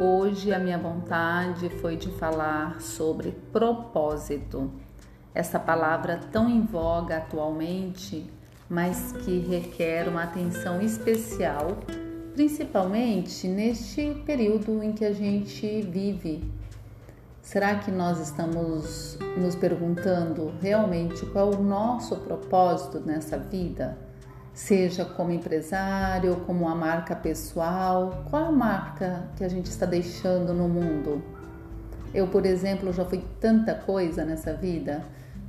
Hoje a minha vontade foi de falar sobre propósito, essa palavra tão em voga atualmente, mas que requer uma atenção especial, principalmente neste período em que a gente vive. Será que nós estamos nos perguntando realmente qual é o nosso propósito nessa vida? Seja como empresário, como uma marca pessoal, qual a marca que a gente está deixando no mundo? Eu, por exemplo, já fui tanta coisa nessa vida.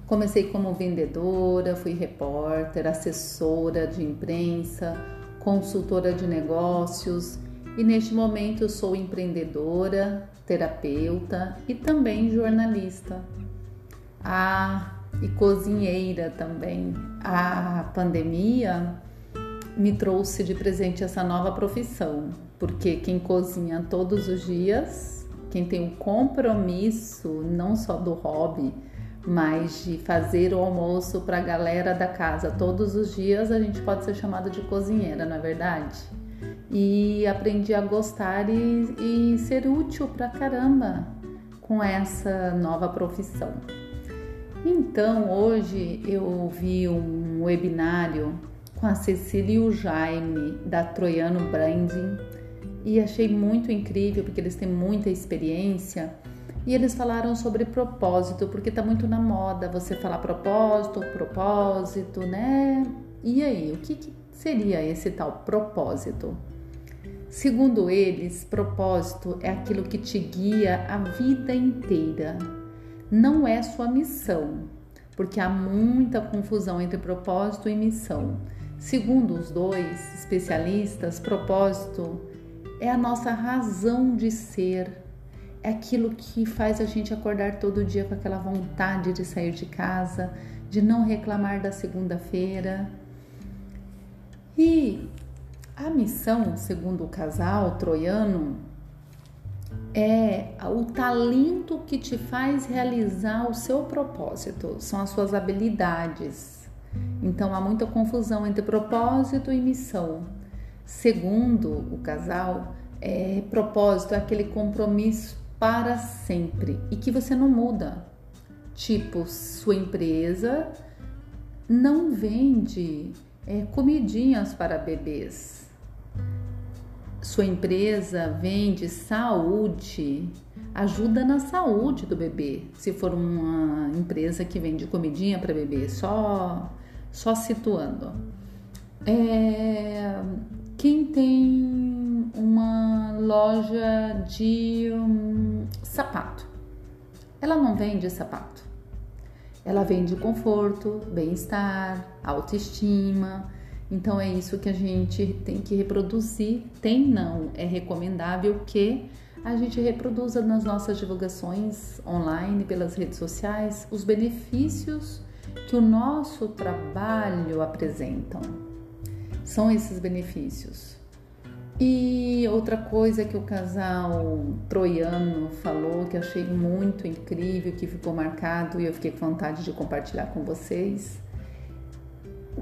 Comecei como vendedora, fui repórter, assessora de imprensa, consultora de negócios e neste momento eu sou empreendedora, terapeuta e também jornalista. Ah, e cozinheira também. A pandemia me trouxe de presente essa nova profissão, porque quem cozinha todos os dias, quem tem o compromisso não só do hobby, mas de fazer o almoço para a galera da casa todos os dias, a gente pode ser chamado de cozinheira, não é verdade? E aprendi a gostar e, e ser útil pra caramba com essa nova profissão. Então, hoje eu vi um webinário com a Cecília e o Jaime da Troiano Branding e achei muito incrível porque eles têm muita experiência e eles falaram sobre propósito, porque tá muito na moda você falar propósito, propósito, né? E aí, o que, que seria esse tal propósito? Segundo eles, propósito é aquilo que te guia a vida inteira não é sua missão, porque há muita confusão entre propósito e missão. Segundo os dois especialistas, propósito é a nossa razão de ser, é aquilo que faz a gente acordar todo dia com aquela vontade de sair de casa, de não reclamar da segunda-feira. E a missão, segundo o casal troiano, é o talento que te faz realizar o seu propósito, são as suas habilidades. Então há muita confusão entre propósito e missão. Segundo o casal, é, propósito é aquele compromisso para sempre e que você não muda. Tipo, sua empresa não vende é, comidinhas para bebês sua empresa vende saúde, ajuda na saúde do bebê. Se for uma empresa que vende comidinha para bebê, só só situando. É, quem tem uma loja de um, sapato, ela não vende sapato. Ela vende conforto, bem-estar, autoestima então é isso que a gente tem que reproduzir. Tem não, é recomendável que a gente reproduza nas nossas divulgações online, pelas redes sociais, os benefícios que o nosso trabalho apresentam. São esses benefícios. E outra coisa que o casal troiano falou que achei muito incrível, que ficou marcado e eu fiquei com vontade de compartilhar com vocês,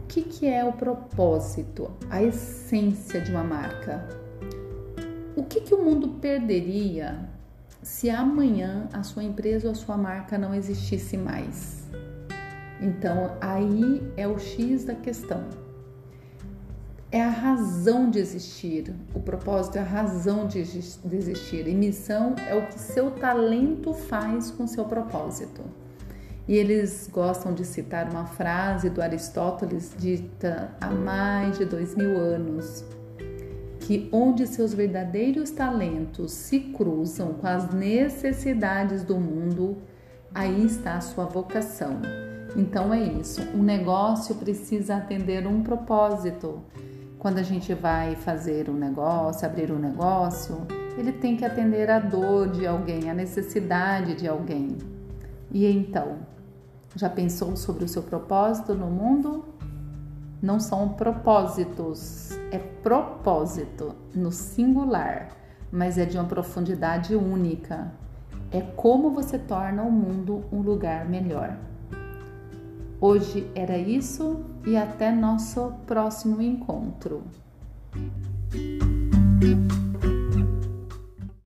o que, que é o propósito, a essência de uma marca? O que, que o mundo perderia se amanhã a sua empresa ou a sua marca não existisse mais? Então, aí é o X da questão. É a razão de existir. O propósito é a razão de existir. E missão é o que seu talento faz com seu propósito. E eles gostam de citar uma frase do Aristóteles dita há mais de dois mil anos, que onde seus verdadeiros talentos se cruzam com as necessidades do mundo, aí está a sua vocação. Então é isso, um negócio precisa atender um propósito. Quando a gente vai fazer um negócio, abrir um negócio, ele tem que atender a dor de alguém, a necessidade de alguém. E então, já pensou sobre o seu propósito no mundo? Não são propósitos, é propósito no singular, mas é de uma profundidade única. É como você torna o mundo um lugar melhor. Hoje era isso e até nosso próximo encontro.